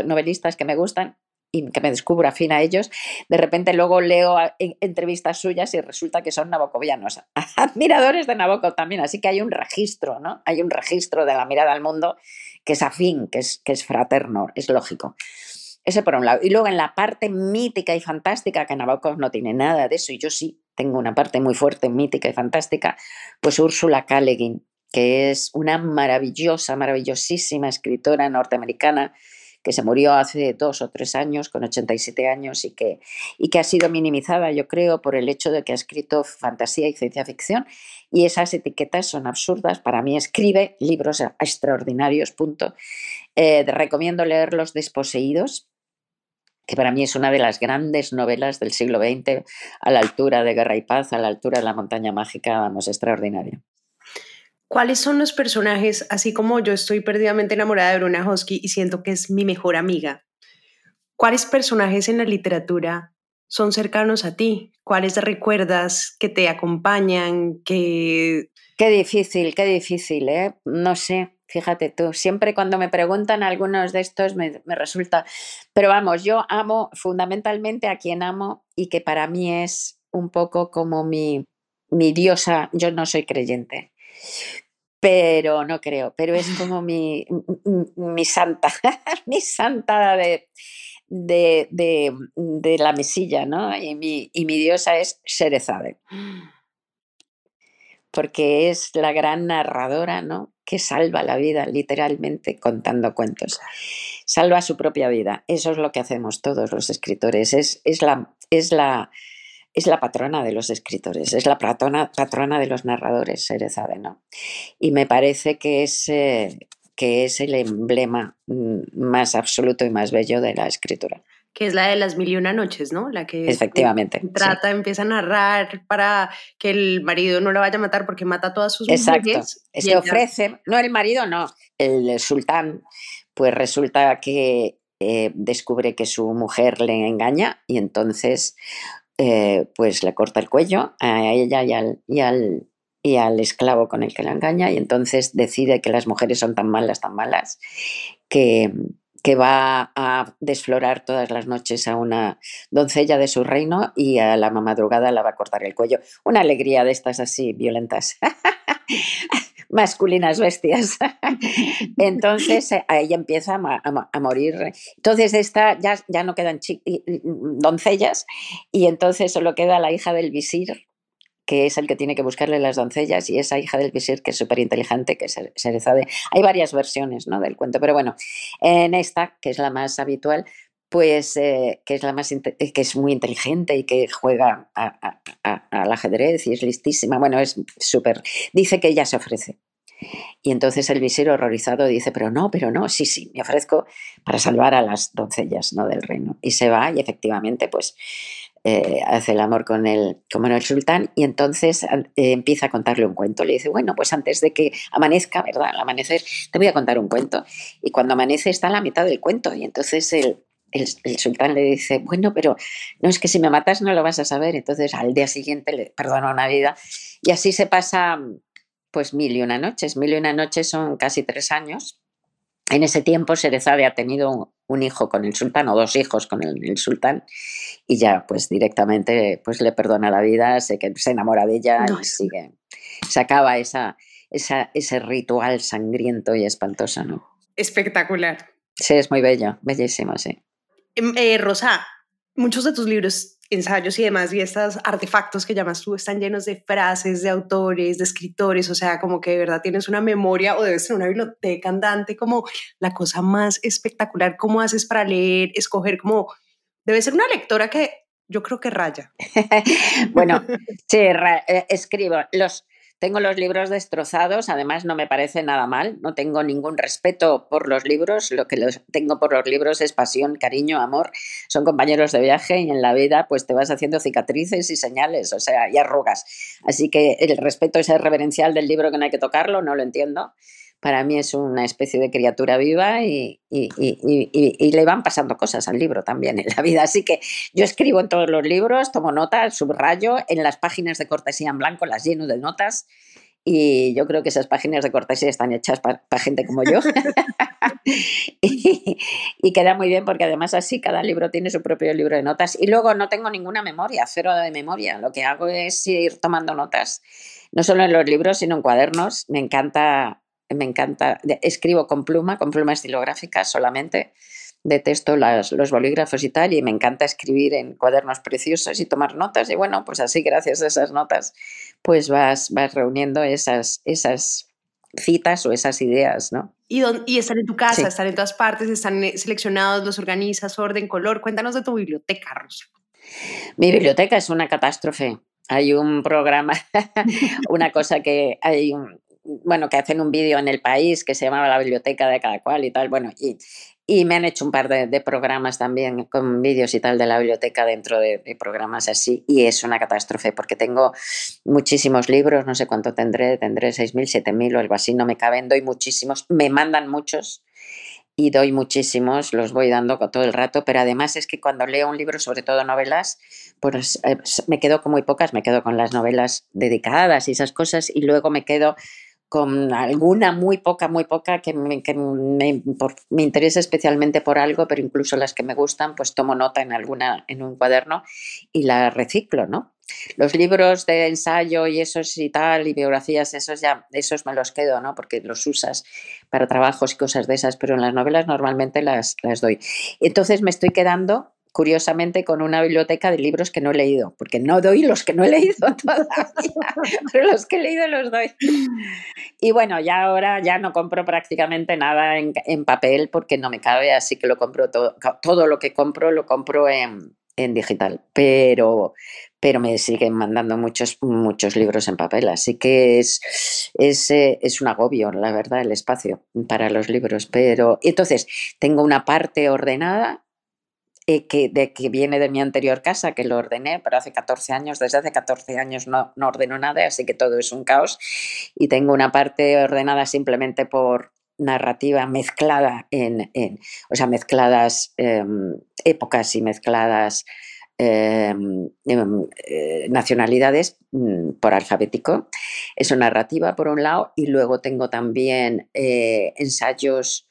novelistas que me gustan y que me descubro afín a ellos, de repente luego leo entrevistas suyas y resulta que son nabocovianos, admiradores de Nabokov también, así que hay un registro, ¿no? Hay un registro de la mirada al mundo que es afín, que es, que es fraterno, es lógico. Ese por un lado. Y luego en la parte mítica y fantástica, que Nabokov no tiene nada de eso, y yo sí tengo una parte muy fuerte, mítica y fantástica, pues Úrsula K que es una maravillosa, maravillosísima escritora norteamericana que se murió hace dos o tres años, con 87 años, y que, y que ha sido minimizada, yo creo, por el hecho de que ha escrito fantasía y ciencia ficción, y esas etiquetas son absurdas. Para mí escribe libros extraordinarios, punto. Eh, recomiendo leer Los Desposeídos, que para mí es una de las grandes novelas del siglo XX, a la altura de Guerra y Paz, a la altura de La Montaña Mágica, vamos, extraordinaria. ¿Cuáles son los personajes, así como yo estoy perdidamente enamorada de Bruna Hosky y siento que es mi mejor amiga? ¿Cuáles personajes en la literatura son cercanos a ti? ¿Cuáles recuerdas que te acompañan? Que... Qué difícil, qué difícil, ¿eh? No sé, fíjate tú, siempre cuando me preguntan algunos de estos me, me, resulta, pero vamos, yo amo fundamentalmente a quien amo y que para mí es un poco como mi, mi diosa, yo no soy creyente, pero no creo, pero es como mi, mi santa, mi santa de, de, de, la mesilla, ¿no? Y mi, y mi diosa es Sherezade, porque es la gran narradora, ¿no? Que salva la vida, literalmente, contando cuentos. Salva su propia vida. Eso es lo que hacemos todos los escritores. Es, es, la, es la, es la patrona de los escritores, es la patrona, patrona de los narradores, Serezade, ¿no? Y me parece que es, eh, que es el emblema mm, más absoluto y más bello de la escritura. que es la de las mil y una noches, ¿no? La que efectivamente trata, empieza a narrar para que el marido no la vaya a matar porque mata a todas sus Exacto. Se ofrece, no el marido, no, el sultán, pues resulta que eh, descubre que su mujer le engaña y entonces eh, pues le corta el cuello a ella y al, y al, y al esclavo con el que la engaña y entonces decide que las mujeres son tan malas, tan malas, que, que va a desflorar todas las noches a una doncella de su reino y a la madrugada la va a cortar el cuello. Una alegría de estas así violentas. masculinas bestias. Entonces eh, a ella empieza a, morir. Entonces esta ya, ya no quedan doncellas y entonces solo queda la hija del visir que es el que tiene que buscarle las doncellas, y esa hija del visir que es súper inteligente, que se de Hay varias versiones ¿no? del cuento, pero bueno, en esta, que es la más habitual, pues eh, que es la más que es muy inteligente y que juega al ajedrez y es listísima. Bueno, es súper. Dice que ella se ofrece. Y entonces el visir horrorizado dice, pero no, pero no, sí, sí, me ofrezco para salvar a las doncellas ¿no? del reino. Y se va y efectivamente pues eh, hace el amor con el, como el sultán y entonces eh, empieza a contarle un cuento. Le dice, bueno, pues antes de que amanezca, ¿verdad? Al amanecer te voy a contar un cuento. Y cuando amanece está a la mitad del cuento y entonces el, el, sultán le dice, bueno, pero no es que si me matas no lo vas a saber. Entonces al día siguiente le perdona una vida y así se pasa pues mil y una noches. Mil y una noches son casi tres años. En ese tiempo Serezade ha tenido un hijo con el sultán o dos hijos con el, sultán y ya pues directamente pues le perdona la vida, se, se enamora de ella y sigue. Se acaba esa, esa, ese ritual sangriento y espantoso, ¿no? Espectacular. Sí, es muy bello, bellísimo, sí. Em, eh, Rosa, muchos de tus libros ensayos y demás y estos artefactos que llamas tú están llenos de frases de autores, de escritores, o sea, como que de verdad tienes una memoria o debes tener una biblioteca andante como la cosa más espectacular. ¿Cómo haces para leer, escoger como... Debe ser una lectora que yo creo que raya. bueno, sí, eh, escribo. Los, tengo los libros destrozados, además no me parece nada mal, no tengo ningún respeto por los libros, lo que los tengo por los libros es pasión, cariño, amor, son compañeros de viaje y en la vida pues te vas haciendo cicatrices y señales, o sea, y arrugas. Así que el respeto ese reverencial del libro que no hay que tocarlo, no lo entiendo para mí es una especie de criatura viva y, le van pasando cosas al libro también en la vida. Así que yo escribo en todos los libros, tomo notas, subrayo, en las páginas de cortesía en blanco las lleno de notas y yo creo que esas páginas de cortesía están hechas para gente como yo. y, queda muy bien porque además así cada libro tiene su propio libro de notas. Y luego no tengo ninguna memoria, cero de memoria. Lo que hago es ir tomando notas, no solo en los libros, sino en cuadernos. Me encanta me encanta, escribo con pluma, con pluma estilográfica solamente, detesto las, los bolígrafos y tal, y me encanta escribir en cuadernos preciosos y tomar notas, y bueno, pues así gracias a esas notas, pues vas, vas reuniendo esas, esas citas o esas ideas, ¿no? Y, y están en tu casa, están en todas partes, están eh, seleccionados, los organizas, orden, color. Cuéntanos de tu biblioteca, Rosa. Mi biblioteca es una catástrofe. Hay un programa, una cosa que hay un, bueno, que hacen un vídeo en el país que se llamaba La biblioteca de cada cual y tal, bueno, y, y me han hecho un par de, programas también con vídeos y tal de la biblioteca dentro de, programas así, y es una catástrofe porque tengo muchísimos libros, no sé cuánto tendré, tendré 6.000, 7.000 o algo así, no me caben, doy muchísimos, me mandan muchos y doy muchísimos, los voy dando todo el rato, pero además es que cuando leo un libro, sobre todo novelas, pues eh, me quedo con muy pocas, me quedo con las novelas dedicadas y esas cosas, y luego me quedo con alguna muy poca, muy poca que, me, me, interesa especialmente por algo, pero incluso las que me gustan, pues tomo nota en alguna, en un cuaderno y la reciclo, ¿no? Los libros de ensayo y esos y tal, y biografías, esos ya, esos me los quedo, ¿no? Porque los usas para trabajos y cosas de esas, pero en las novelas normalmente las, las doy. Entonces me estoy quedando curiosamente con una biblioteca de libros que no he leído, porque no doy los que no he leído todavía, pero los que he leído los doy. Y bueno, ya ahora ya no compro prácticamente nada en, papel porque no me cabe, así que lo compro todo, todo lo que compro lo compro en, digital, pero, pero me siguen mandando muchos, muchos libros en papel, así que es, es, eh, es, un agobio, la verdad, el espacio para los libros. Pero entonces tengo una parte ordenada eh, que, de, que viene de mi anterior casa, que lo ordené, pero hace 14 años, desde hace 14 años no, no ordeno nada, así que todo es un caos. Y tengo una parte ordenada simplemente por narrativa mezclada en, en o sea, mezcladas em, épocas y mezcladas em, em, eh, nacionalidades mm, por alfabético. Eso narrativa por un lado y luego tengo también eh, ensayos,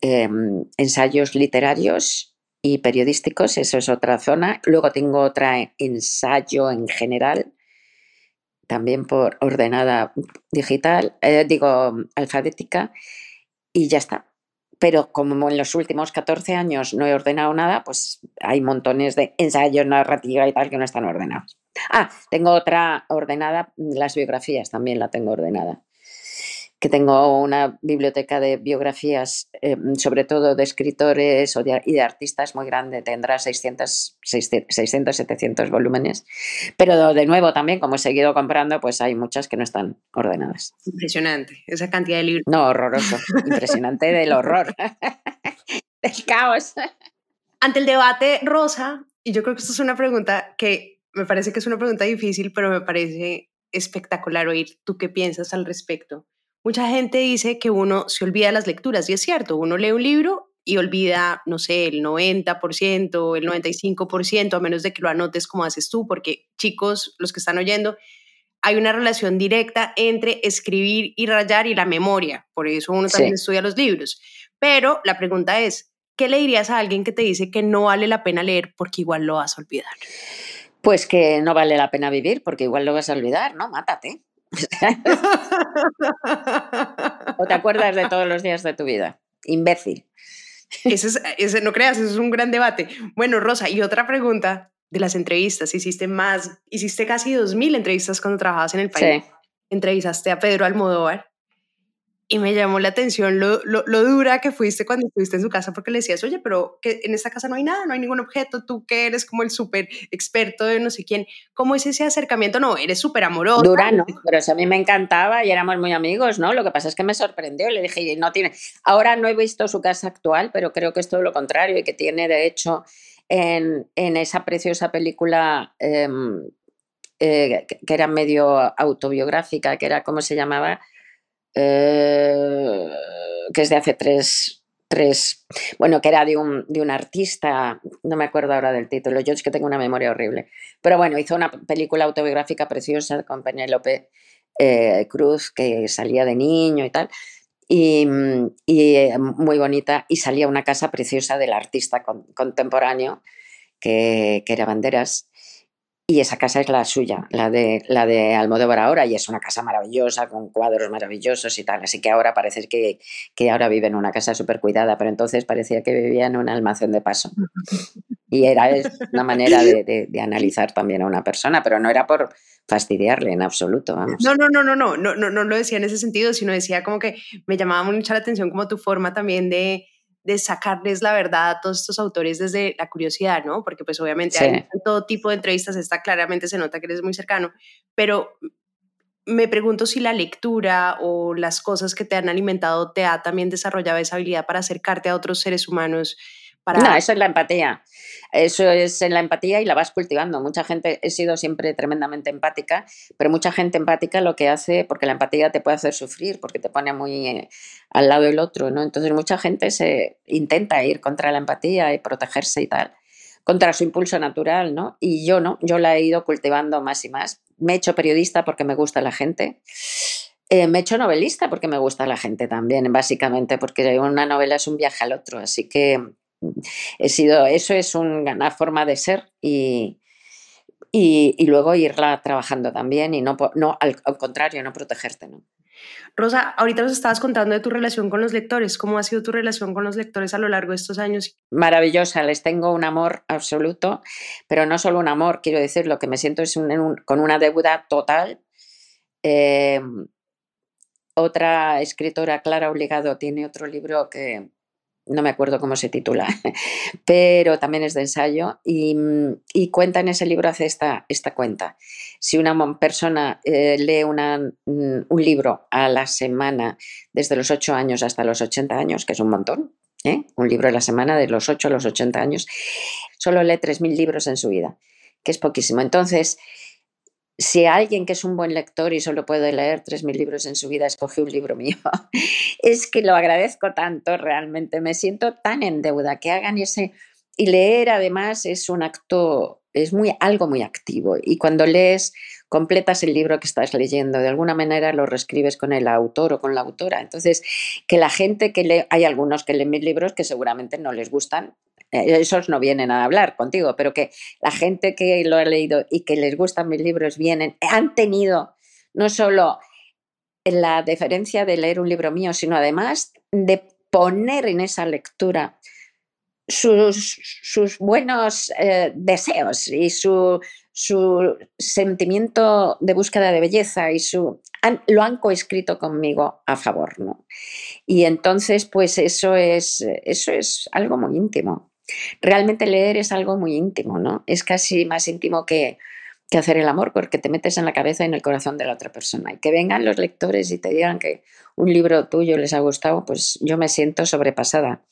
ensayos literarios y periodísticos, eso es otra zona. Luego tengo otra ensayo en general, también por ordenada digital, eh, digo alfabética, y ya está. Pero como en los últimos 14 años no he ordenado nada, pues hay montones de ensayos, narrativa y tal que no están ordenados. Ah, tengo otra ordenada, las biografías también la tengo ordenada que tengo una biblioteca de biografías, eh, sobre todo de escritores y de artistas muy grande, tendrá 600, 600, 700 volúmenes. Pero de nuevo también, como he seguido comprando, pues hay muchas que no están ordenadas. Impresionante, esa cantidad de libros. No, horroroso, impresionante del horror, del caos. Ante el debate, Rosa, y yo creo que esto es una pregunta que me parece que es una pregunta difícil, pero me parece espectacular oír tú qué piensas al respecto. Mucha gente dice que uno se olvida de las lecturas y es cierto, uno lee un libro y olvida, no sé, el 90%, el 95%, a menos de que lo anotes como haces tú, porque chicos, los que están oyendo, hay una relación directa entre escribir y rayar y la memoria, por eso uno también estudia los libros. Pero la pregunta es, ¿qué le dirías a alguien que te dice que no vale la pena leer porque igual lo vas a olvidar? Pues que no vale la pena vivir porque igual lo vas a olvidar, ¿no? Mátate. ¿O te acuerdas de todos los días de tu vida? Imbécil. Ese, no creas, eso es un gran debate. Bueno, Rosa, y otra pregunta de las entrevistas. Hiciste más, hiciste casi 2.000 entrevistas cuando trabajabas en el país. Entrevistaste a Pedro Almodóvar y me llamó la atención lo, lo, dura que fuiste cuando estuviste en su casa porque le decías, oye, pero que en esta casa no hay nada, no hay ningún objeto, tú que eres como el súper experto de no sé quién, ¿cómo es ese acercamiento? No, eres súper amoroso. Dura, ¿no? Pero eso a mí me encantaba y éramos muy amigos, ¿no? Lo que pasa es que me sorprendió, le dije, no tiene, ahora no he visto su casa actual, pero creo que es todo lo contrario y que tiene, de hecho, en, en esa preciosa película em, eh, que era medio autobiográfica, que era, ¿cómo se llamaba? Eh, que es de hace tres, tres, bueno, que era de un, de un, artista, no me acuerdo ahora del título, yo es que tengo una memoria horrible, pero bueno, hizo una película autobiográfica preciosa con Penélope eh, Cruz, que salía de niño y tal, y, eh, muy bonita, y salía una casa preciosa del artista contemporáneo, que, que era Banderas, y esa casa es la suya, la de, la de Almodóvar ahora, y es una casa maravillosa, con cuadros maravillosos y tal. Así que ahora parece que, que ahora vive en una casa súper cuidada, pero entonces parecía que vivía en un almacén de paso. Y era una manera de, de, analizar también a una persona, pero no era por fastidiarle en absoluto. Vamos. No, no, no, no, no, no, no, no lo decía en ese sentido, sino decía como que me llamaba mucho la atención como tu forma también de de sacarles la verdad a todos estos autores desde la curiosidad, ¿no? Porque pues obviamente hay todo tipo de entrevistas, está claramente se nota que eres muy cercano, pero me pregunto si la lectura o las cosas que te han alimentado te ha también desarrollado esa habilidad para acercarte a otros seres humanos no, eso es la empatía. Eso es en la empatía y la vas cultivando. Mucha gente, he sido siempre tremendamente empática, pero mucha gente empática lo que hace, porque la empatía te puede hacer sufrir, porque te pone muy eh, al lado del otro, ¿no? Entonces mucha gente se intenta ir contra la empatía y protegerse y tal, contra su impulso natural, ¿no? Y yo no, yo la he ido cultivando más y más. Me he hecho periodista porque me gusta la gente. Eh, me he hecho novelista porque me gusta la gente también, básicamente, porque una novela es un viaje al otro, así que he sido, eso es una forma de ser y, y, luego irla trabajando también y no, no al, contrario, no protegerte. ¿no? Rosa, ahorita nos estabas contando de tu relación con los lectores. ¿Cómo ha sido tu relación con los lectores a lo largo de estos años? Maravillosa, les tengo un amor absoluto, pero no solo un amor, quiero decir, lo que me siento es con una deuda total. Eh, otra escritora, Clara Obligado, tiene otro libro que, no me acuerdo cómo se titula, pero también es de ensayo y, cuenta en ese libro, hace esta, cuenta. Si una persona eh, lee mm, un libro a la semana desde los 8 años hasta los 80 años, que es un montón, ¿eh? un libro a la semana de los 8 a los 80 años, solo lee 3.000 libros en su vida, que es poquísimo. Entonces, si alguien que es un buen lector y solo puede leer 3.000 libros en su vida escoge un libro mío, es que lo agradezco tanto, realmente me siento tan en deuda que hagan ese... Y leer además es un acto, es muy, algo muy activo. Y cuando lees, completas el libro que estás leyendo, de alguna manera lo reescribes con el autor o con la autora. Entonces, que la gente que lee, hay algunos que leen mis libros que seguramente no les gustan, esos no vienen a hablar contigo, pero que la gente que lo ha leído y que les gustan mis libros vienen, han tenido no solo la deferencia de leer un libro mío, sino además de poner en esa lectura sus, buenos eh, deseos y su, su, sentimiento de búsqueda de belleza y su lo han coescrito conmigo a favor, ¿no? Y entonces, pues eso es, eso es algo muy íntimo. Realmente leer es algo muy íntimo, ¿no? Es casi más íntimo que, que hacer el amor, porque te metes en la cabeza y en el corazón de la otra persona. Y que vengan los lectores y te digan que un libro tuyo les ha gustado, pues yo me siento sobrepasada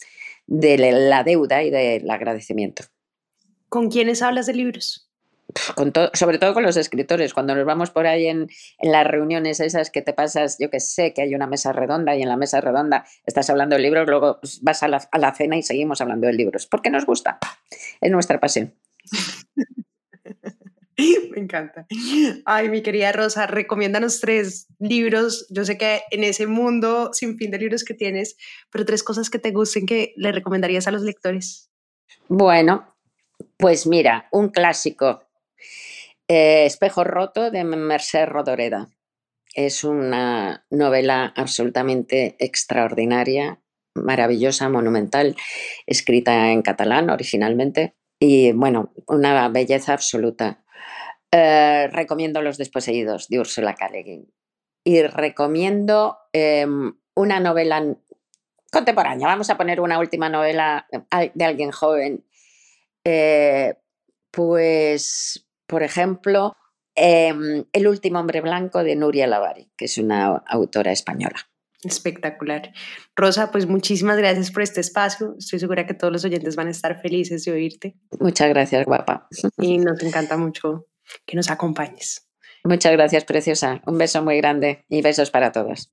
de la deuda y del agradecimiento. ¿Con quiénes hablas de libros? Con sobre todo con los escritores, cuando nos vamos por ahí en, en, las reuniones esas que te pasas, yo que sé, que hay una mesa redonda y en la mesa redonda estás hablando de libros, luego vas a la, a la cena y seguimos hablando de libros, porque nos gusta, es nuestra pasión. Me encanta. Ay, mi querida Rosa, recomiéndanos tres libros. Yo sé que en ese mundo sin fin de libros que tienes, pero tres cosas que te gusten que le recomendarías a los lectores. Bueno, pues mira, un clásico eh, Espejo Roto de Merced Rodoreda. Es una novela absolutamente extraordinaria, maravillosa, monumental, escrita en catalán originalmente y bueno, una belleza absoluta. Eh, recomiendo Los desposeídos de Ursula K. y recomiendo em, una novela contemporánea. Vamos a poner una última novela eh, de alguien joven. pues por ejemplo, em, El último hombre blanco de Nuria Lavari, que es una autora española. Espectacular. Rosa, pues muchísimas gracias por este espacio. Estoy segura que todos los oyentes van a estar felices de oírte. Muchas gracias, guapa. Y nos encanta mucho que nos acompañes. Muchas gracias, preciosa. Un beso muy grande y besos para todos.